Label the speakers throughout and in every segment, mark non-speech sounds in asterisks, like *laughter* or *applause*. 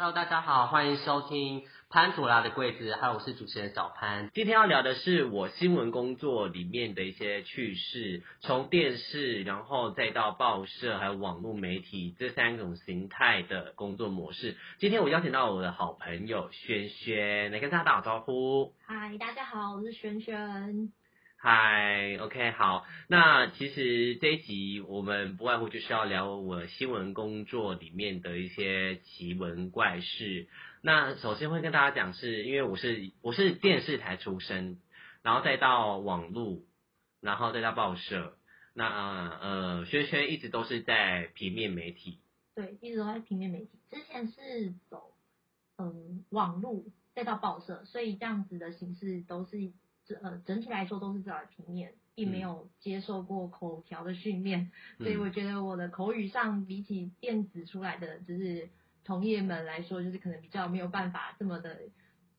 Speaker 1: Hello，大家好，欢迎收听潘朵拉的柜子，还有我是主持人小潘。
Speaker 2: 今天要聊的是我新闻工作里面的一些趣事，从电视，然后再到报社，还有网络媒体这三种形态的工作模式。今天我邀请到我的好朋友轩轩来跟大家打招呼。
Speaker 3: 嗨，大家好，我是璇璇。
Speaker 2: 嗨，OK，好。那其实这一集我们不外乎就是要聊我新闻工作里面的一些奇闻怪事。那首先会跟大家讲，是因为我是我是电视台出身，然后再到网络，然后再到报社。那呃，轩轩一直都是在平面媒体。
Speaker 3: 对，一直都在平面媒体。之前是走嗯网络，再到报社，所以这样子的形式都是。呃，整体来说都是在平面，并没有接受过口条的训练，所以我觉得我的口语上比起电子出来的就是同业们来说，就是可能比较没有办法这么的，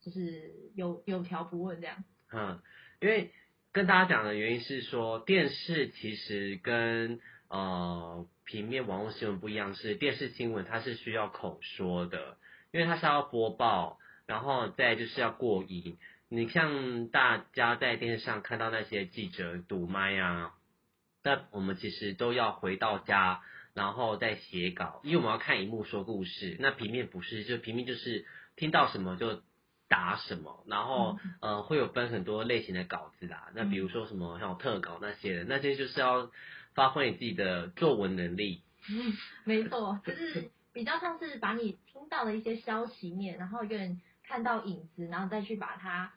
Speaker 3: 就是有有条不紊这样。
Speaker 2: 嗯，因为跟大家讲的原因是说，电视其实跟呃平面网络新闻不一样，是电视新闻它是需要口说的，因为它是要播报，然后再就是要过音。你像大家在电视上看到那些记者堵麦啊，那我们其实都要回到家，然后再写稿，因为我们要看荧幕说故事。那平面不是，就平面就是听到什么就打什么，然后呃会有分很多类型的稿子啦。那比如说什么像特稿那些的，那些就是要发挥你自己的作文能力。
Speaker 3: 嗯，没错，就是比较像是把你听到的一些消息面，然后有点看到影子，然后再去把它。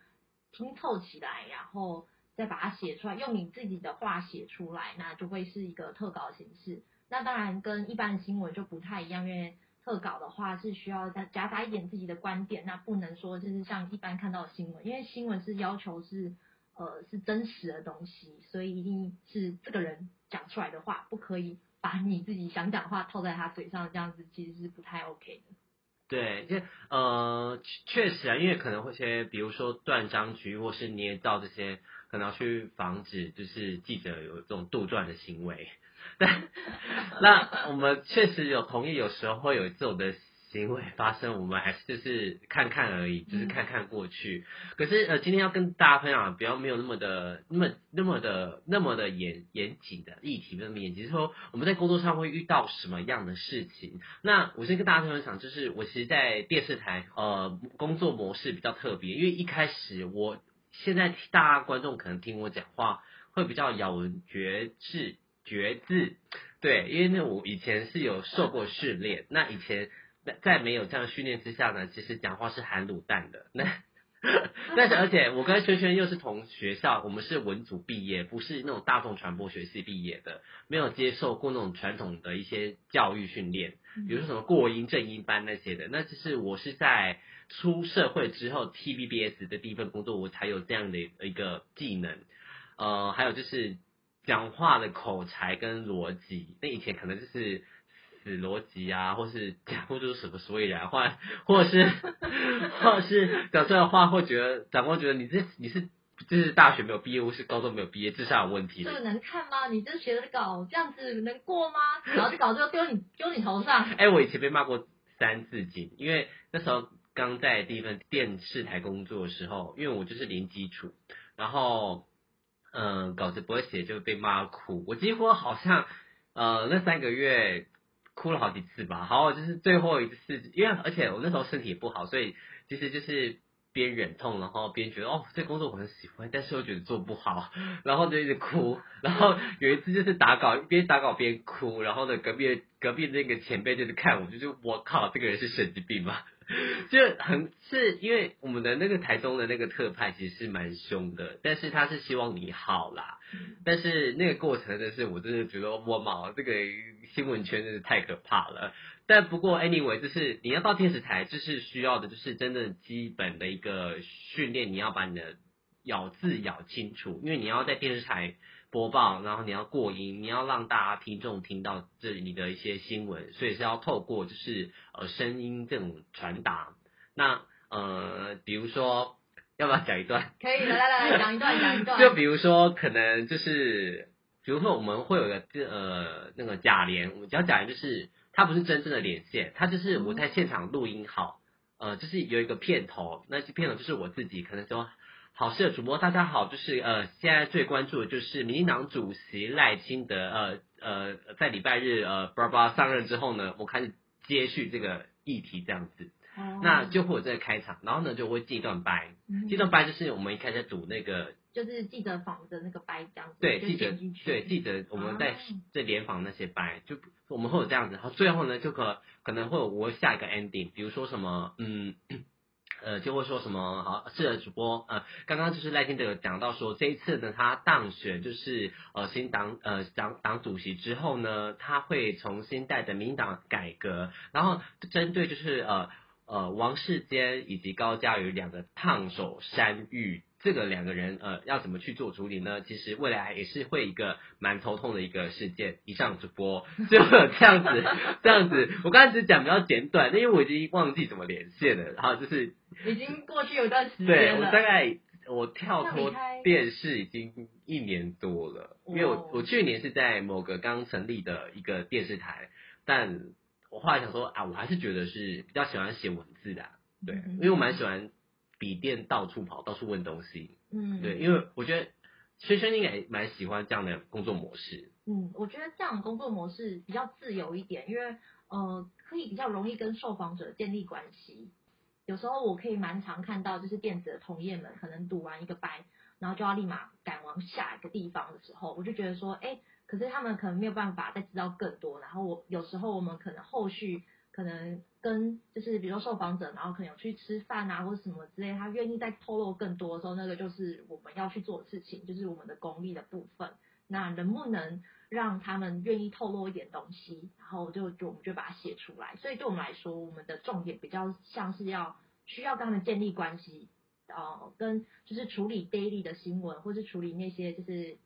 Speaker 3: 拼凑起来，然后再把它写出来，用你自己的话写出来，那就会是一个特稿形式。那当然跟一般的新闻就不太一样，因为特稿的话是需要再夹杂一点自己的观点，那不能说就是像一般看到的新闻，因为新闻是要求是呃是真实的东西，所以一定是这个人讲出来的话，不可以把你自己想讲的话套在他嘴上，这样子其实是不太 OK 的。
Speaker 2: 对，就呃确实啊，因为可能会些，比如说断章取义或是捏造这些，可能要去防止就是记者有这种杜撰的行为。*laughs* 但那我们确实有同意，有时候会有这种的。行为发生，我们还是就是看看而已，就是看看过去。可是呃，今天要跟大家分享，不要没有那么的、那么、那么的、那么的严严谨的议题，那么严谨，就是说我们在工作上会遇到什么样的事情。那我先跟大家分享，就是我其实，在电视台呃工作模式比较特别，因为一开始我现在大家观众可能听我讲话会比较咬文嚼字、嚼字，对，因为那我以前是有受过训练，那以前。在在没有这样训练之下呢，其实讲话是含卤蛋的。那 *laughs* 但是而且我跟轩轩又是同学校，我们是文组毕业，不是那种大众传播学系毕业的，没有接受过那种传统的一些教育训练，比如说什么过音正音班那些的。那就是我是在出社会之后 T V B S 的第一份工作，我才有这样的一个技能。呃，还有就是讲话的口才跟逻辑，那以前可能就是。死逻辑啊，或是讲不出什么所以然，或或者是或者是讲出来的话，会觉得长官觉得你这你是就是大学没有毕业，或是高中没有毕业，智商有问题。
Speaker 3: 这个能看吗？你这学的稿这样子能过吗？然后这稿就丢你丢你头上。
Speaker 2: 哎，我以前被骂过三字经，因为那时候刚在第一份电视台工作的时候，因为我就是零基础，然后嗯稿子不会写就被骂哭，我几乎好像呃那三个月。哭了好几次吧，好，就是最后一次，因为而且我那时候身体也不好，所以其实就是边忍痛，然后边觉得哦，这工作我很喜欢，但是又觉得做不好，*laughs* 然后就一直哭，*laughs* 然后有一次就是打稿，边打稿边哭，然后呢，隔壁隔壁那个前辈就是看我，就是我靠，这个人是神经病吗？*laughs* 就很是因为我们的那个台中的那个特派其实是蛮凶的，但是他是希望你好啦，但是那个过程真的是我真的觉得我毛这个新闻圈真是太可怕了。但不过 anyway 就是你要到电视台，就是需要的就是真的基本的一个训练，你要把你的咬字咬清楚，因为你要在电视台。播报，然后你要过音，你要让大家听众听到这里的一些新闻，所以是要透过就是呃声音这种传达。那呃，比如说要不要讲一段？
Speaker 3: 可以，来来来，讲一段，讲一段。*laughs*
Speaker 2: 就比如说，可能就是，比如说我们会有个呃那个贾琏，我们讲贾琏就是它不是真正的连线，它就是我在现场录音好，呃，就是有一个片头，那些片头就是我自己，可能说。好事的主播，大家好，就是呃，现在最关注的就是民进党主席赖清德，呃呃，在礼拜日呃，巴拉巴拉上任之后呢，我开始接续这个议题这样子，
Speaker 3: 哦。
Speaker 2: 那就会有这个开场，然后呢就会记一段掰，
Speaker 3: 嗯。
Speaker 2: 这段白就是我们一开始读那个
Speaker 3: 就是记者访的那个白这样子，
Speaker 2: 对记者
Speaker 3: 剪进去。
Speaker 2: 对记者我们在
Speaker 3: 哦。
Speaker 2: 在联访那些白，就我们会有这样子，然后最后呢就可可能会有我会下一个 ending，比如说什么嗯。*clears throat* 呃，就会说什么好，是的，主播，呃，刚刚就是赖清德有讲到说，这一次呢，他当选就是呃新党呃党党主席之后呢，他会重新带着民党改革，然后针对就是呃呃王世坚以及高嘉瑜两个烫手山芋。这个两个人呃要怎么去做处理呢？其实未来也是会一个蛮头痛的一个事件。以上主播就这样子这样子，我刚才只是讲比较简短，因为我已经忘记怎么连线了。然后就是
Speaker 3: 已经过去有一段时间
Speaker 2: 对我，大概我跳脱电视已经一年多了，因为我
Speaker 3: 哦
Speaker 2: 我去年是在某个刚成立的一个电视台，但我后来想说啊，我还是觉得是比较喜欢写文字的啊、对，
Speaker 3: 嗯
Speaker 2: 因为我蛮喜欢笔电到处跑，到处问东西，
Speaker 3: 嗯，
Speaker 2: 对，因为我觉得轩轩应该也蛮喜欢这样的工作模式，
Speaker 3: 嗯，我觉得这样的工作模式比较自由一点，因为呃，可以比较容易跟受访者建立关系。有时候我可以蛮常看到，就是电子的同业们可能读完一个班，然后就要立马赶往下一个地方的时候，我就觉得说，哎，可是他们可能没有办法再知道更多。然后我有时候我们可能后续可能跟就是比如说受访者，然后可能有去吃饭啊或者什么之类，他愿意再透露更多的时候，那个就是我们要去做的事情，就是我们的功力的部分。那能不能让他们愿意透露一点东西，然后就就我们就把它写出来。所以对我们来说，我们的重点比较像是要需要跟他们建立关系，呃，跟就是处理 daily 的新闻，或是处理那些就是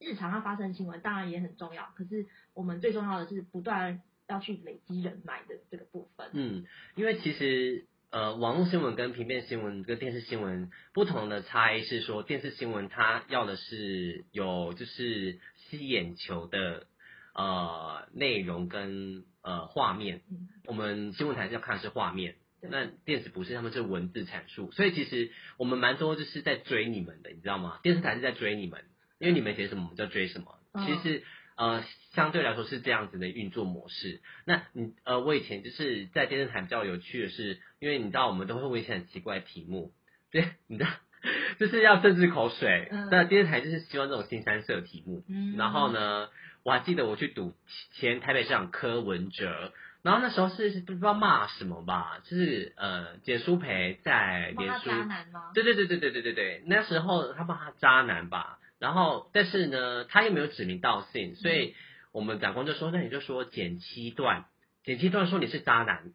Speaker 3: 日常要发生的新闻，当然也很重要。可是我们最重要的是不断要去累积人脉的这个部分。
Speaker 2: 嗯，因为其实呃，网络新闻跟平面新闻跟电视新闻不同的差异是说，电视新闻它要的是有就是吸眼球的呃内容跟呃画面，
Speaker 3: 嗯，
Speaker 2: 我们新闻台是要看的是画面。那电视不是，他们是文字阐述，所以其实我们蛮多就是在追你们的，你知道吗？电视台是在追你们，因为你们写什么，我们就追什么。
Speaker 3: 嗯
Speaker 2: 其实呃，相对来说是这样子的运作模式。那你呃，我以前就是在电视台比较有趣的是，因为你知道我们都会问一些很奇怪的题目，对，你知道，就是要政治口水。
Speaker 3: 嗯
Speaker 2: 那电视台就是希望这种新三色题目。
Speaker 3: 嗯
Speaker 2: 然后？呢，我还记得我去赌前台北市长柯文哲，然后那时候是是不知道骂什么吧，就是呃简书培在脸书，
Speaker 3: 渣男吗？
Speaker 2: 对对对对对对对对，那时候他骂他渣男吧，然后但是呢他又没有指名道姓，所以我们长官就说那你就说减七段，减七段说你是渣男，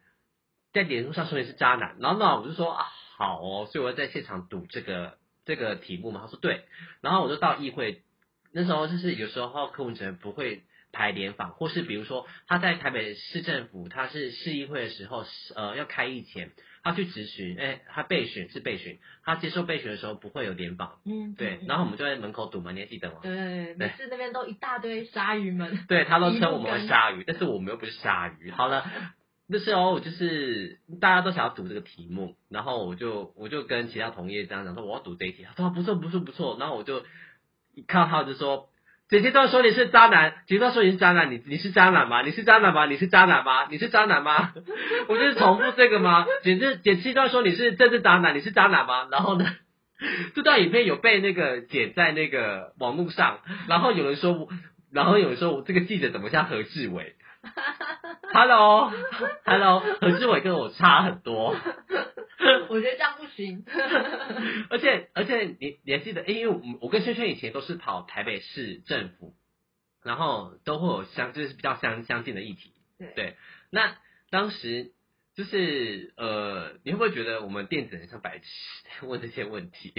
Speaker 2: 在脸书上说你是渣男，然后呢我就说啊好哦，所以我在现场赌这个这个题目嘛，他说对，然后我就到议会。那时候就是有时候柯文哲不会排联访，或是比如说他在台北市政府，他是市议会的时候，呃，要开议前，他去质询，哎，他备选是备选，他接受备选的时候不会有联访，
Speaker 3: 嗯，
Speaker 2: 对，
Speaker 3: 嗯
Speaker 2: 然后我们就在门口堵嘛，你还记得吗？
Speaker 3: 对每次那边都一大堆鲨鱼们。
Speaker 2: 对他都称我们为鲨鱼，但是我们又不是鲨鱼。好了，那时候我就是大家都想要赌这个题目，然后我就我就跟其他同业这样讲说我要赌这一题，他说不错不错不错，然后我就一看到他就说。姐姐都说你是渣男，姐姐都说你是渣男，你你是渣男吗？你是渣男吗？你是渣男吗？你是渣男吗？我就是重复这个吗？姐姐姐七段说你是政治渣男，你是渣男吗？然后呢，这段影片有被那个剪在那个网络上，然后有人说，然后有人说我这个记者怎么像何志伟？Hello，Hello，何志伟跟我差很多，
Speaker 3: 我觉得这样不行。
Speaker 2: 而且而且你你还记得，诶因为我我跟轩轩以前都是跑台北市政府，然后都会有相就是比较相相近的议题。
Speaker 3: 对
Speaker 2: 对，那当时就是呃，你会不会觉得我们电子人像白痴 *laughs* 问这些问题？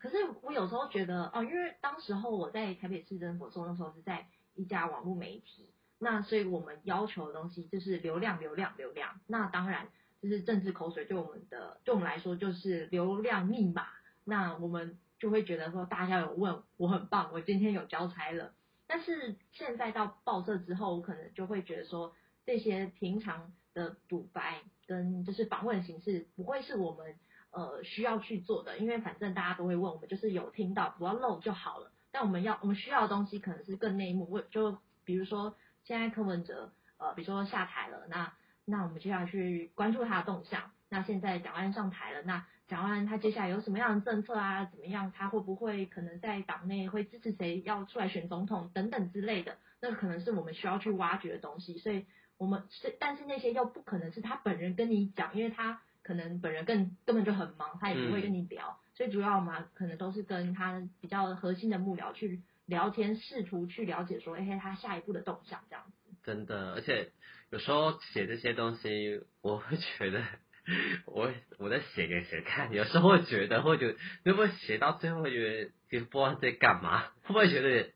Speaker 3: 可是我有时候觉得，哦，因为当时候我在台北市政府做，的时候是在一家网络媒体，那所以我们要求的东西就是流量、流量、流量。那当然就是政治口水对我们的对我们来说就是流量密码。那我们就会觉得说，大家有问我很棒，我今天有交差了。但是现在到报社之后，我可能就会觉得说，这些平常的独白跟就是访问形式，不会是我们呃需要去做的，因为反正大家都会问，我们就是有听到不要漏就好了。但我们要我们需要的东西可能是更内幕，就比如说现在柯文哲呃，比如说下台了，那那我们就要去关注他的动向。那现在蒋万安上台了，那蒋万安他接下来有什么样的政策啊？怎么样？他会不会可能在党内会支持谁要出来选总统等等之类的？那可能是我们需要去挖掘的东西。所以我们是，但是那些又不可能是他本人跟你讲，因为他可能本人更根本就很忙，他也不会跟你聊。所以主要嘛，可能都是跟他比较核心的幕僚去聊天，试图去了解说，哎，他下一步的动向这样子。
Speaker 2: 真的，而且有时候写这些东西，我会觉得。*laughs* 我我在写给谁看？有时候会觉得，会觉得，会不会写到最后觉得，其实不知道在干嘛？*laughs* 会不会觉得，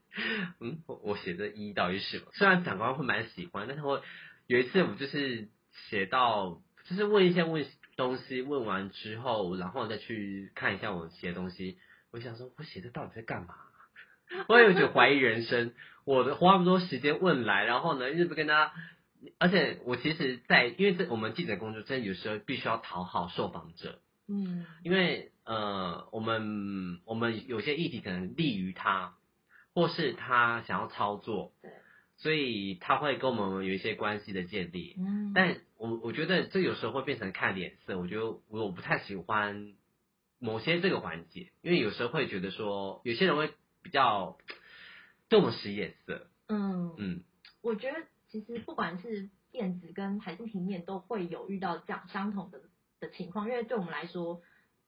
Speaker 2: 嗯，我写的一到底是什么？虽然长官会蛮喜欢，但是我有一次我就是写到，就是问一些问东西，问完之后，然后再去看一下我写的东西，我想说，我写的到底在干嘛？*laughs* 我有点怀疑人生，我的花那么多时间问来，然后呢，一直不跟他。而且我其实，在因为这我们记者工作，真的有时候必须要讨好受访者，
Speaker 3: 嗯，
Speaker 2: 因为呃，我们我们有些议题可能利于他，或是他想要操作，所以他会跟我们有一些关系的建立，
Speaker 3: 嗯，
Speaker 2: 但我我觉得这有时候会变成看脸色，我觉得我我不太喜欢某些这个环节，因为有时候会觉得说，有些人会比较对我们使眼色，
Speaker 3: 嗯
Speaker 2: 嗯，
Speaker 3: 我觉得。其实不管是电子跟还是平面，都会有遇到这样相同的的情况，因为对我们来说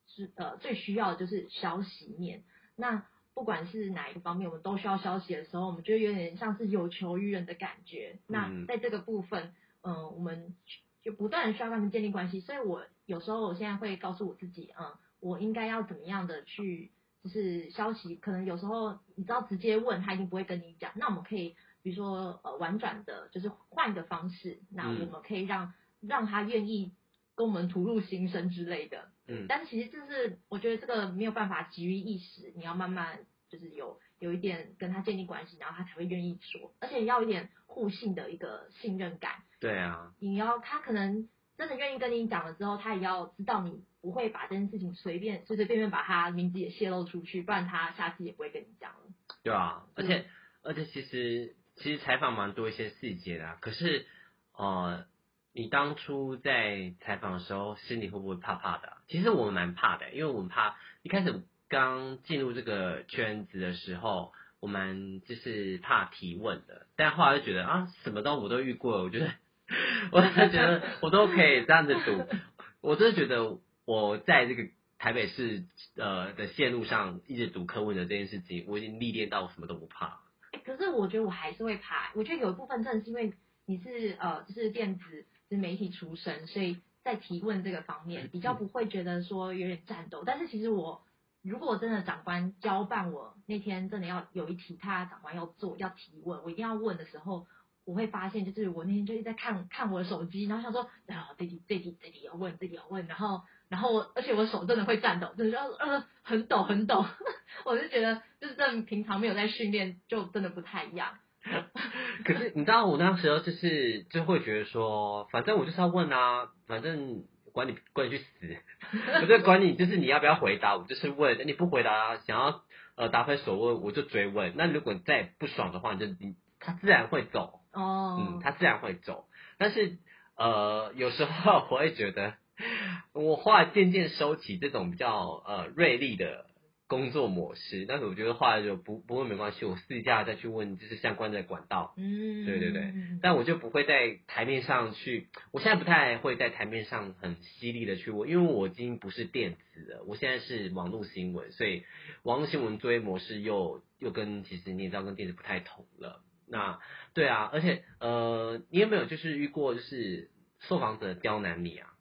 Speaker 3: 是呃最需要的就是消息面。那不管是哪一个方面，我们都需要消息的时候，我们就有点像是有求于人的感觉。那在这个部分，嗯，我们就不断需要跟他们建立关系。所以我有时候我现在会告诉我自己，嗯，我应该要怎么样的去，就是消息，可能有时候你知道直接问他一定不会跟你讲，那我们可以。比如说，呃，婉转的，就是换一个方式，那我们可以让让他愿意跟我们吐露心声之类的。
Speaker 2: 嗯，
Speaker 3: 但是其实这是我觉得这个没有办法急于一时，你要慢慢就是有有一点跟他建立关系，然后他才会愿意说，而且要一点互信的一个信任感。
Speaker 2: 对啊，
Speaker 3: 你要他可能真的愿意跟你讲了之后，他也要知道你不会把这件事情随便随随便便把他名字也泄露出去，不然他下次也不会跟你讲了。
Speaker 2: 对啊，而且而且其实。其实采访蛮多一些细节的，可是，呃，你当初在采访的时候，心里会不会怕怕的？其实我们蛮怕的，因为我们怕一开始刚进入这个圈子的时候，我们就是怕提问的。但后来就觉得啊，什么都我都遇过了，我觉得，*laughs* 我觉得我都可以这样子读。我真的觉得我在这个台北市呃的线路上一直读课问的这件事情，我已经历练到我什么都不怕。
Speaker 3: 可是我觉得我还是会怕，我觉得有一部分正是因为你是呃就是电子是媒体出身，所以在提问这个方面比较不会觉得说有点战斗。但是其实我如果真的长官交办我那天真的要有一题他长官要做要提问，我一定要问的时候，我会发现就是我那天就是在看看我的手机，然后想说啊这题这题这题要问这题要问，然后。然后，而且我手真的会颤抖，就是呃很抖很抖，*laughs* 我就觉得就是这平常没有在训练，就真的不太一样。*laughs*
Speaker 2: 可是你知道，我那时候就是就会觉得说，反正我就是要问啊，反正管你管你去死，*laughs* 我就管你就是你要不要回答，我就是问，你不回答，想要呃答非所问，我就追问。那如果你再不爽的话，你就你他自然会走
Speaker 3: 哦，
Speaker 2: 嗯，他自然会走。但是呃有时候我会觉得。*laughs* 我后来渐渐收起这种比较呃锐利的工作模式，但是我觉得后来就不不会没关系，我私下再去问就是相关的管道，
Speaker 3: 嗯，
Speaker 2: 对对对，但我就不会在台面上去，我现在不太会在台面上很犀利的去问，因为我已经不是电子了，我现在是网络新闻，所以网络新闻作业模式又又跟其实你也知道跟电子不太同了，那对啊，而且呃，你有没有就是遇过就是受访者刁难你啊？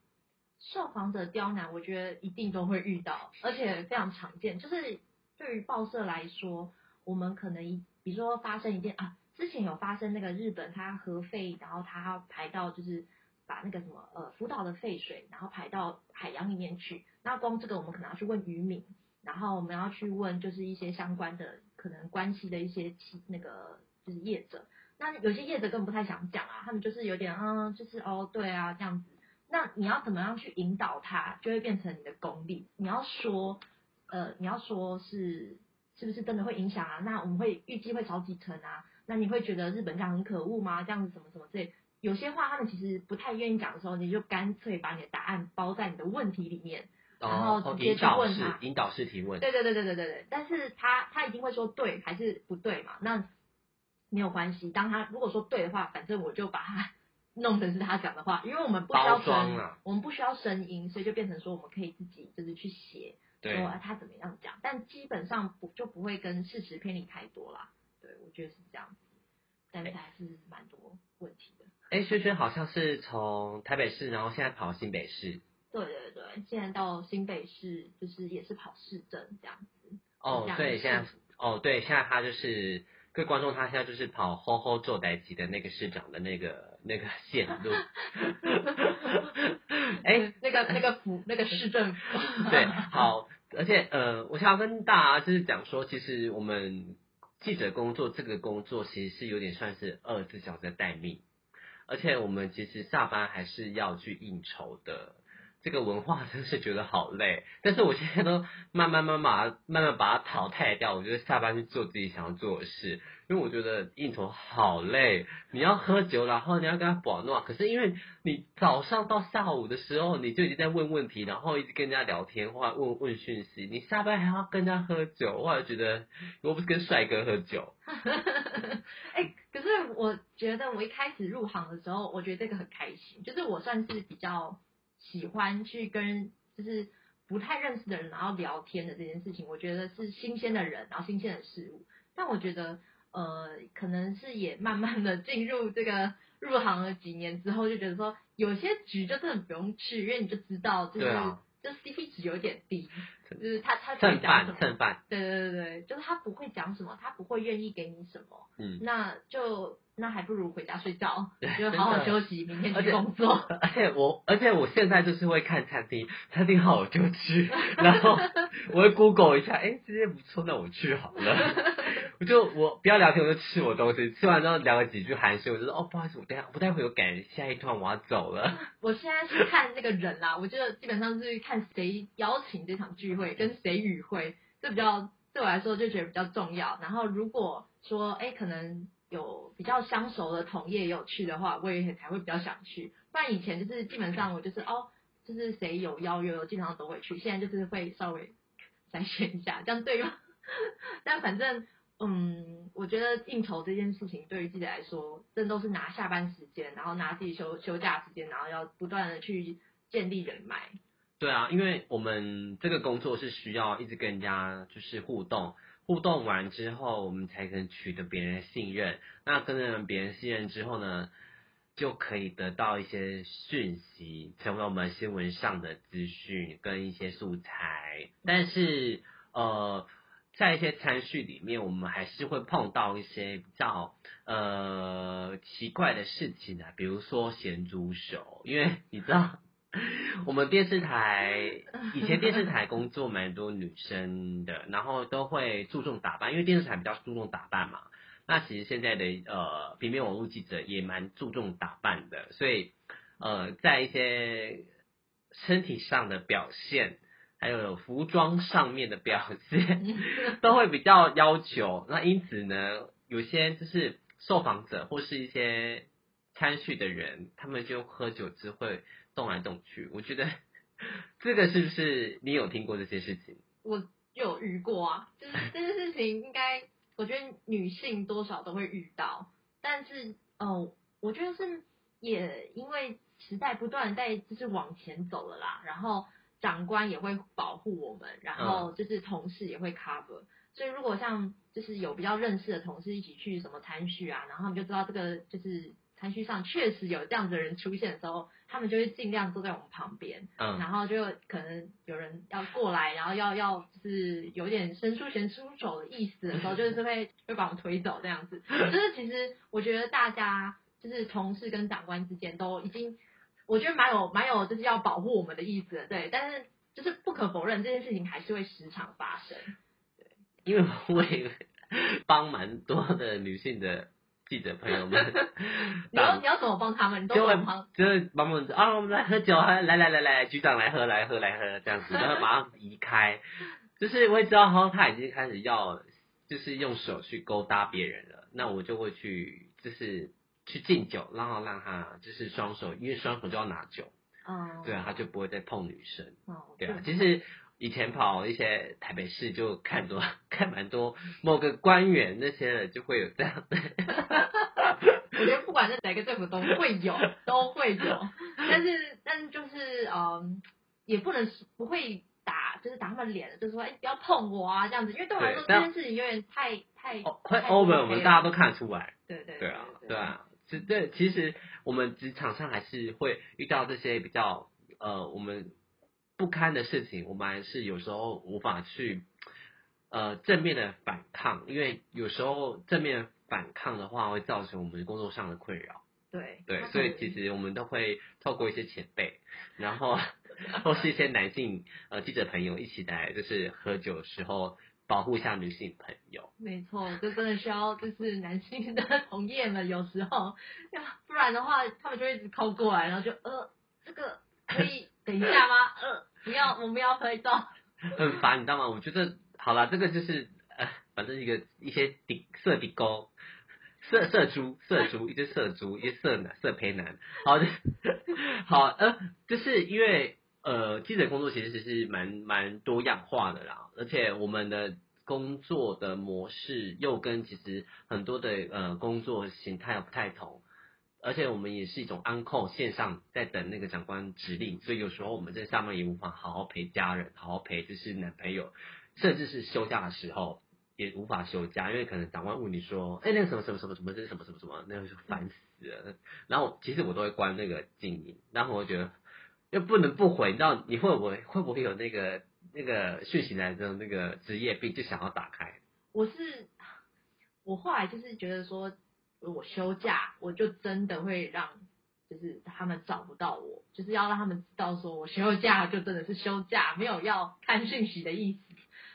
Speaker 3: 受访者刁难，我觉得一定都会遇到，而且非常常见。就是对于报社来说，我们可能，比如说发生一件啊，之前有发生那个日本它核废，然后它排到就是把那个什么呃福岛的废水，然后排到海洋里面去。那光这个我们可能要去问渔民，然后我们要去问就是一些相关的可能关系的一些企那个就是业者。那有些业者根本不太想讲啊，他们就是有点嗯，就是哦对啊这样子。那你要怎么样去引导他，就会变成你的功力。你要说呃，你要说是是不是真的会影响啊？那我们会预计会少几成啊？那你会觉得日本这样很可恶吗？这样子什么什么之类，有些话他们其实不太愿意讲的时候，你就干脆把你的答案包在你的问题里面，然后
Speaker 2: 哦，
Speaker 3: 直接去问他。
Speaker 2: 引导式提问，
Speaker 3: 对对对对对对对，但是他他一定会说对还是不对嘛？那没有关系，当他如果说对的话，反正我就把它弄成是他讲的话，因为我们不需要声
Speaker 2: 啊，
Speaker 3: 我们不需要声音，所以就变成说我们可以自己就是去写
Speaker 2: 对
Speaker 3: 说、啊他怎么样讲，但基本上不就不会跟事实偏离太多啦。对，我觉得是这样子，但是还是蛮多问题的。
Speaker 2: 哎，轩轩好像是从台北市，然后现在跑新北市。
Speaker 3: 对对对，现在到新北市就是也是跑市政这样子。
Speaker 2: 哦对，现在哦，对，现在他就是各位观众，他现在就是跑吼吼做代级的那个市长的那个 *laughs* 那个线路。*laughs* 哎，
Speaker 3: 那个那个府那个市政府，
Speaker 2: 对，好，而且呃，我想要跟大家就是讲说，其实我们记者工作这个工作其实是有点算是二十四小时待命，而且我们其实下班还是要去应酬的。这个文化真是觉得好累，但是我现在都慢慢慢慢慢慢把它淘汰掉。我觉得下班去做自己想要做的事，因为我觉得应酬好累。你要喝酒，然后你要跟他保暖，可是因为你早上到下午的时候，你就已经在问问题，然后一直跟人家聊天或者问问讯息，你下班还要跟人家喝酒，我就觉得我不是跟帅哥喝酒，*laughs*
Speaker 3: 哎、可是我觉得我一开始入行的时候，我觉得这个很开心，就是我算是比较喜欢去跟就是不太认识的人然后聊天的这件事情，我觉得是新鲜的人，然后新鲜的事物。但我觉得呃，可能是也慢慢的进入这个入行了几年之后，就觉得说有些局就真的不用去，因为你就知道就是、
Speaker 2: 啊
Speaker 3: 就 CP 值有点低，就是他他不
Speaker 2: 蹭
Speaker 3: 会讲什么
Speaker 2: 饭蹭饭，
Speaker 3: 对对对对，就是他不会讲什么，他不会愿意给你什么，
Speaker 2: 嗯。
Speaker 3: 那就那还不如回家睡觉，*laughs* 就好好休息，明天去工作。
Speaker 2: 而且我，而且我现在就是会看餐厅，餐厅好我就去，*laughs* 然后我会 Google 一下，哎，这些不错，那我去好了。*laughs* 我就我不要聊天，我就吃我东西，吃完之后聊了几句寒暄，我就说哦，不好意思，我等一下我待会有赶下一段，我要走了。
Speaker 3: 我现在是看那个人啦，我觉得基本上是看谁邀请这场聚会，跟谁与会，这比较对我来说就觉得比较重要。然后如果说哎，可能有比较相熟的同业也有去的话，我也才会比较想去。不然以前就是基本上我就是哦，就是谁有邀约，我基本上都会去。现在就是会稍微筛选一下，这样对吗？*laughs* 但反正。嗯，我觉得应酬这件事情对于记者来说，真都是拿下班时间，然后拿自己休休假时间，然后要不断的去建立人脉。
Speaker 2: 对啊，因为我们这个工作是需要一直跟人家就是互动，互动完之后，我们才能取得别人的信任。那跟了别人信任之后呢，就可以得到一些讯息，成为我们新闻上的资讯跟一些素材。但是呃，在一些餐序里面，我们还是会碰到一些比较呃奇怪的事情啊，比如说咸猪手，因为你知道。*laughs* 我们电视台以前电视台工作蛮多女生的，然后都会注重打扮，因为电视台比较注重打扮嘛。那其实现在的呃平面网络记者也蛮注重打扮的，所以呃在一些身体上的表现，还有服装上面的表现，*laughs* 都会比较要求。那因此呢，有些就是受访者或是一些参叙的人，他们就喝酒只会动来动去。我觉得这个是不是你有听过这些事情？
Speaker 3: 我有遇过啊，就是这件事情应该，我觉得女性多少都会遇到，但是哦，我觉得是也因为时代不断在就是往前走了啦，然后长官也会保护我们，然后就是同事也会 cover，、所以如果像就是有比较认识的同事一起去什么参叙啊，然后他们就知道这个就是参叙上确实有这样子的人出现的时候，他们就会尽量坐在我们旁边。
Speaker 2: 嗯，
Speaker 3: 然后就可能有人要过来，然后要要就是有点伸出拳出手的意思的时候，*laughs* 就是会会把我们推走这样子。*laughs* 就是其实我觉得大家就是同事跟长官之间都已经，我觉得蛮有蛮有就是要保护我们的意思的，对。但是就是不可否认这件事情还是会时常发生。
Speaker 2: 因为我也 *laughs* 帮蛮多的女性的记者朋友们 *laughs*
Speaker 3: 你要你要怎么帮他们？你都
Speaker 2: 就会
Speaker 3: 怎么帮？
Speaker 2: 就是帮我们啊，我们来喝酒，来来来来，局长来喝来喝来喝这样子，然后马上移开，*laughs* 就是我也知道哈，他已经开始要就是用手去勾搭别人了，那我就会去就是去敬酒，然后让他就是双手，因为双手就要拿酒，
Speaker 3: 嗯，
Speaker 2: 对啊，他就不会再碰女生，
Speaker 3: 哦，
Speaker 2: 对啊，
Speaker 3: 就
Speaker 2: 其实。以前跑一些台北市就看多 *laughs* 看蛮多某个官员那些的就会有这样的，
Speaker 3: 我觉得不管是哪个政府都会有，*laughs* 都会有，*laughs* 但是但是就是嗯，也不能不会打，就是打他们脸，就是说哎不要碰我啊这样子，因为对我来说这件事情有点太太
Speaker 2: 哦会 over，我们大家都看得出来。
Speaker 3: 对对
Speaker 2: 对啊，
Speaker 3: 对
Speaker 2: 对啊，是对，其实我们职场上还是会遇到这些比较呃我们不堪的事情，我们还是有时候无法去呃正面的反抗，因为有时候正面反抗的话会造成我们工作上的困扰。
Speaker 3: 对
Speaker 2: 对所以其实我们都会透过一些前辈，然后 *laughs* 或是一些男性呃记者朋友一起来，就是喝酒的时候保护一下女性朋友。
Speaker 3: 没错，这真的需要就是男性的同业们有时候，要不然的话他们就一直靠过来，然后就呃这个可以等一下吗？呃不要，我们要拍照。*laughs*
Speaker 2: 很烦，你知道吗？我觉得好了，这个就是呃，反正一个一些底色底沟。色色猪，色猪，一只色猪，一只色男，色胚男。好的，好，呃，就是因为呃，记者工作其实是蛮蛮多样化的啦，而且我们的工作的模式又跟其实很多的呃工作形态不太同。而且我们也是一种安控线上在等那个长官指令，所以有时候我们在上面也无法好好陪家人，好好陪就是男朋友，甚至是休假的时候也无法休假，因为可能长官问你说，哎、那个什么什么什么什么这是什么什么什么，那个就烦死了。然后其实我都会关那个静音，然后我觉得又不能不回，你知道你会不会会不会有那个那个讯息来的那个职业病，就想要打开？
Speaker 3: 我是我后来就是觉得说，我休假我就真的会让就是他们找不到我，就是要让他们知道说我休假就真的是休假，没有要看讯息的意思。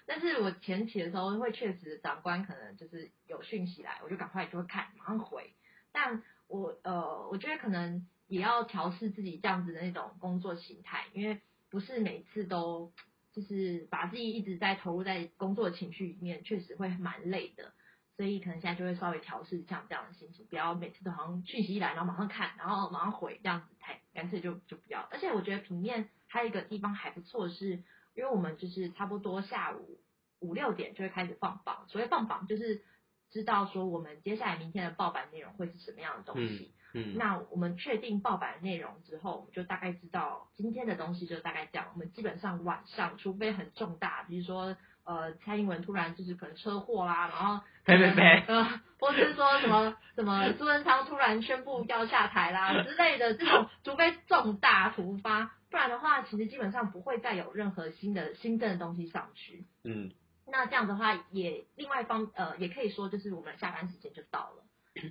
Speaker 3: 但是我前期的时候会确实长官可能就是有讯息来，我就赶快就会看，马上回。但我呃，我觉得可能也要调试自己这样子的那种工作形态，因为不是每次都就是把自己一直在投入在工作情绪里面，确实会蛮累的。所以可能现在就会稍微调试像这样的心情，不要每次都好像讯息一来，然后马上看，然后马上回这样子，太干脆就就不要。而且我觉得平面还有一个地方还不错是，因为我们就是差不多下午五六点就会开始放榜，所谓放榜就是知道说我们接下来明天的报版内容会是什么样的东西。
Speaker 2: 嗯，
Speaker 3: 那我们确定报版内容之后，我们就大概知道今天的东西就大概这样。我们基本上晚上，除非很重大，比如说呃蔡英文突然就是可能车祸啦，然后
Speaker 2: 呸呸呸
Speaker 3: 呃，*laughs* 或者是说什么什么苏贞昌突然宣布要下台啦 *laughs* 之类的这种，除非重大突发，不然的话，其实基本上不会再有任何新的新增的东西上去。
Speaker 2: 嗯
Speaker 3: 那这样的话也另外一方呃也可以说就是我们下班时间就到了。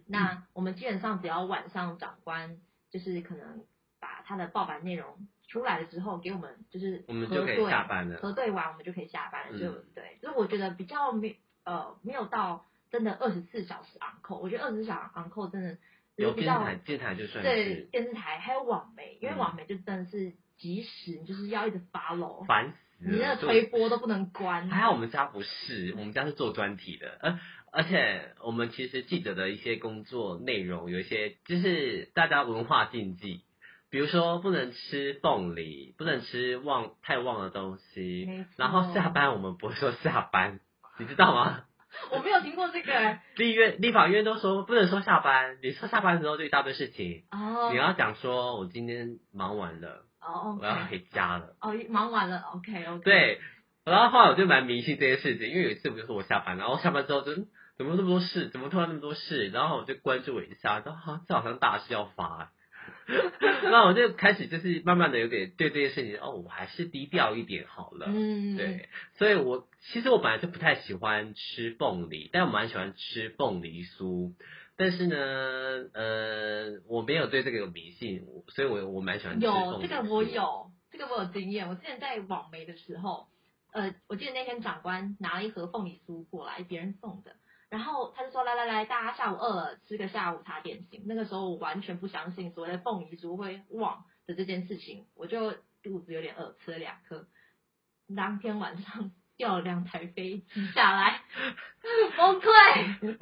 Speaker 3: 那我们基本上只要晚上长官就是可能把他的报版内容出来了之后，给我们就是
Speaker 2: 我们就可以下班了。
Speaker 3: 核对完，我们就可以下班了。就、
Speaker 2: 嗯
Speaker 3: 对，所以我觉得比较没呃没有到真的二十四小时 on call，我觉得二十四小时 on call 真的
Speaker 2: 有
Speaker 3: 比较
Speaker 2: 电台，电台就算
Speaker 3: 对电视台还有网媒，因为
Speaker 2: 嗯
Speaker 3: 网媒就真的是及时，你就是要一直 follow，
Speaker 2: 烦死了。
Speaker 3: 你那个推播都不能关。
Speaker 2: 还好我们家不是，我们家是做专题的，而而且我们其实记者的一些工作内容有一些就是大家文化禁忌，比如说不能吃凤梨，不能吃旺太旺的东西然后下班我们不会说下班，你知道吗？*laughs*
Speaker 3: 我没有听过这个欸
Speaker 2: 立院立法院都说不能说下班，你说下班的时候就一大堆事情，
Speaker 3: 哦，
Speaker 2: 你要讲说我今天忙完了，
Speaker 3: 哦
Speaker 2: 我要回家了。
Speaker 3: 哦，忙完了，OK OK，，
Speaker 2: 对，然后后来我就蛮迷信这件事情，因为有一次我就说我下班，然后下班之后就嗯怎么那么多事，怎么突然那么多事，然后我就关注我一下，然后好像这好像大事要发，*laughs* 那我就开始就是慢慢的有点对这件事情，哦，我还是低调一点好了。
Speaker 3: 嗯，
Speaker 2: 对，所以我其实我本来就不太喜欢吃凤梨，但我蛮喜欢吃凤梨酥。但是呢，呃，我没有对这个有迷信，所以我我蛮喜欢吃
Speaker 3: 有
Speaker 2: 凤梨
Speaker 3: 这个我有，这个我有经验。我之前在网媒的时候，呃，我记得那天长官拿了一盒凤梨酥过来，别人送的，然后他就说来来来，大家下午饿了，吃个下午茶点心。那个时候我完全不相信所谓的凤梨酥会旺的这件事情，我就肚子有点饿，吃了两颗。当天晚上掉了两台飞机下来，崩溃。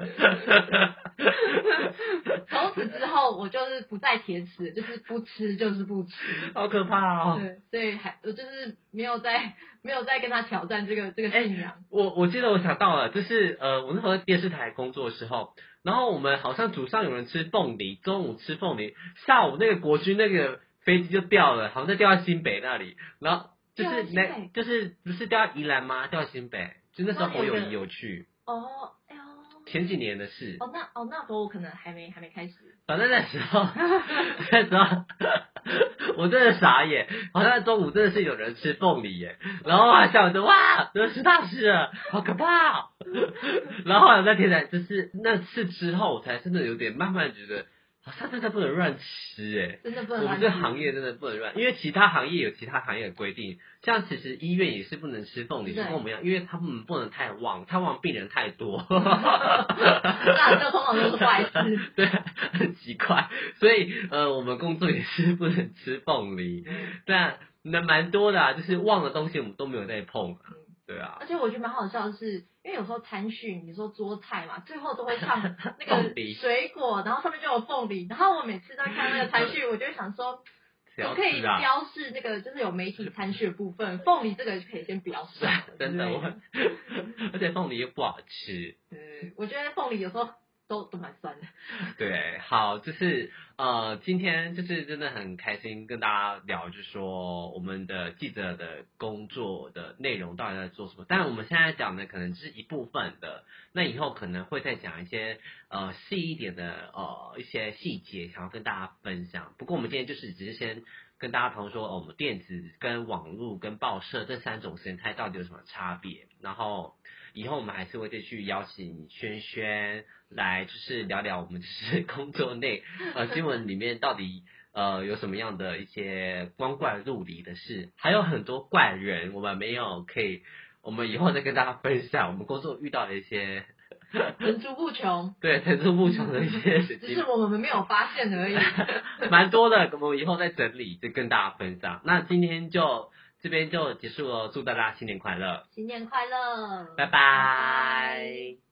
Speaker 3: *laughs* 从此之后，我就是不再铁齿，就是不吃就是不吃。
Speaker 2: 好可怕哦！
Speaker 3: 对，所以还我就是没有再 *laughs* 没有再跟他挑战这个这个信仰。
Speaker 2: 我我记得我想到了，就是呃，我那时候在电视台工作的时候，然后我们好像组上有人吃凤梨，中午吃凤梨，下午那个国军那个飞机就掉了，好像在掉在新北那里，然后就是那就是不是掉在宜兰吗？掉在新北，就那时候
Speaker 3: 哦有个
Speaker 2: 侯友谊有去，
Speaker 3: 哦，哎呦，
Speaker 2: 前几年的事。
Speaker 3: 哦那哦那时候我可能还没还没开始。
Speaker 2: 反正那时候，*laughs* 那时候 *laughs* 我真的傻眼，好像中午真的是有人吃凤梨耶，然后我还想着哇，得吃大事了，好可怕、哦。*laughs* 然后后来那天才就是那次之后，我才真的有点慢慢觉得，好像真的不能乱吃哎。
Speaker 3: 真的不
Speaker 2: 我们
Speaker 3: 能乱吃
Speaker 2: 这行业真的不能乱，因为其他行业有其他行业的规定，像其实医院也是不能吃凤梨，跟我们一样，因为他们不能太旺，太旺病人太多。*laughs*
Speaker 3: 那这通常都是坏事。*laughs*
Speaker 2: 对，很奇怪，所以呃，我们工作也是不能吃凤梨，但那蛮多的、啊，就是旺的东西我们都没有在碰、啊，对啊
Speaker 3: 而，且我觉得蛮好笑的是，因为有时候餐序你说桌菜嘛，最后都会上 *laughs* 那个水果，然后上面就有凤梨，然后我每次在看那个餐序，我就想说，*laughs* 我可以？标示那个就是有媒体餐序的部分，凤梨这个就可以先不要上，*laughs*
Speaker 2: 真的，我而且凤梨又不好吃。
Speaker 3: 嗯，我觉得凤梨有时候都都蛮酸的。*laughs*
Speaker 2: 对，好，就是呃，今天就是真的很开心跟大家聊，就是说我们的记者的工作的内容到底在做什么。但，我们现在讲的可能只是一部分的，那以后可能会再讲一些呃细一点的呃一些细节，想要跟大家分享。不过我们今天就是只是先跟大家朋友说，哦我们电子跟网络跟报社这三种形态到底有什么差别，然后。以后我们还是会继续邀请轩轩来，就是聊聊我们就是 *laughs* 工作内呃新闻里面到底呃有什么样的一些光怪陆离的事，还有很多怪人我们没有可以，我们以后再跟大家分享我们工作遇到的一些 *laughs*
Speaker 3: 层出不穷，
Speaker 2: 对层出不穷的一些事情。
Speaker 3: 只是，我们没有发现而已。*laughs* *laughs*
Speaker 2: 蛮多的，我们以后再整理再跟大家分享。那今天就这边就结束了，祝大家新年快乐，
Speaker 3: 新年快乐，
Speaker 2: 拜拜